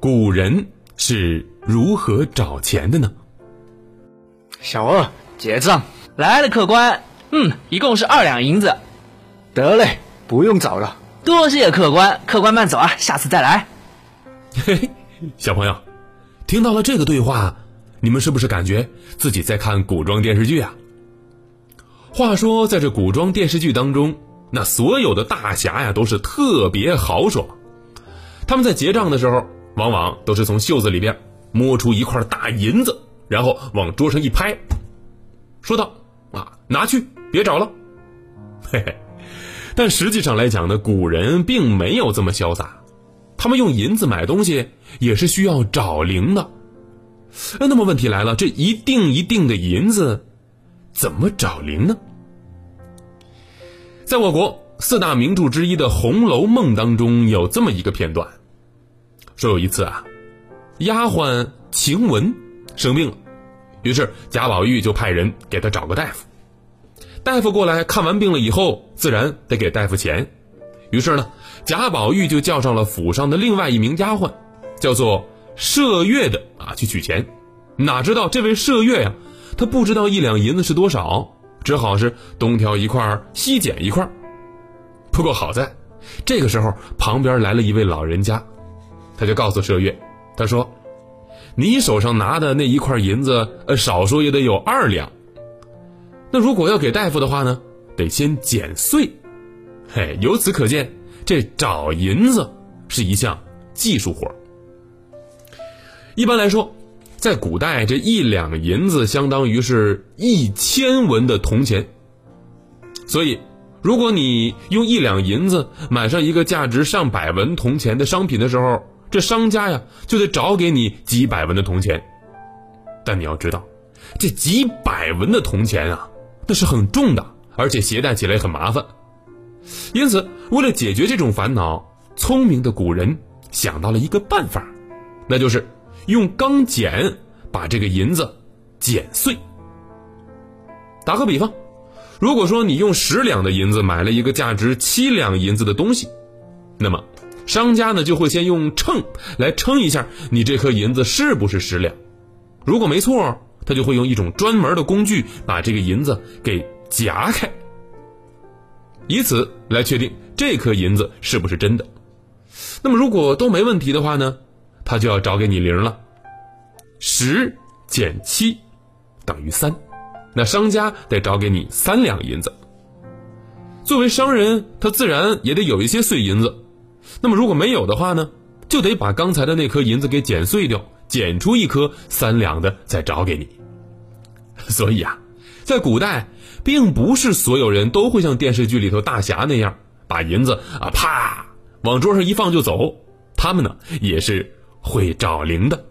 古人是如何找钱的呢？小二结账来了，客官。嗯，一共是二两银子。得嘞，不用找了。多谢客官，客官慢走啊，下次再来。嘿嘿，小朋友，听到了这个对话，你们是不是感觉自己在看古装电视剧啊？话说，在这古装电视剧当中，那所有的大侠呀都是特别豪爽。他们在结账的时候，往往都是从袖子里边摸出一块大银子，然后往桌上一拍，说道：“啊，拿去，别找了。”嘿嘿。但实际上来讲呢，古人并没有这么潇洒，他们用银子买东西也是需要找零的。那么问题来了，这一锭一锭的银子怎么找零呢？在我国四大名著之一的《红楼梦》当中，有这么一个片段，说有一次啊，丫鬟晴雯生病了，于是贾宝玉就派人给她找个大夫。大夫过来看完病了以后，自然得给大夫钱。于是呢，贾宝玉就叫上了府上的另外一名丫鬟，叫做麝月的啊，去取钱。哪知道这位麝月呀，他不知道一两银子是多少，只好是东挑一块西捡一块。不过好在，这个时候旁边来了一位老人家，他就告诉麝月，他说：“你手上拿的那一块银子，呃，少说也得有二两。”那如果要给大夫的话呢，得先剪碎，嘿，由此可见，这找银子是一项技术活一般来说，在古代，这一两银子相当于是一千文的铜钱。所以，如果你用一两银子买上一个价值上百文铜钱的商品的时候，这商家呀就得找给你几百文的铜钱。但你要知道，这几百文的铜钱啊。那是很重的，而且携带起来很麻烦。因此，为了解决这种烦恼，聪明的古人想到了一个办法，那就是用钢剪把这个银子剪碎。打个比方，如果说你用十两的银子买了一个价值七两银子的东西，那么商家呢就会先用秤来称一下你这颗银子是不是十两，如果没错。他就会用一种专门的工具把这个银子给夹开，以此来确定这颗银子是不是真的。那么如果都没问题的话呢，他就要找给你零了。十减七等于三，那商家得找给你三两银子。作为商人，他自然也得有一些碎银子。那么如果没有的话呢，就得把刚才的那颗银子给剪碎掉，剪出一颗三两的再找给你。所以啊，在古代，并不是所有人都会像电视剧里头大侠那样把银子啊啪往桌上一放就走，他们呢也是会找零的。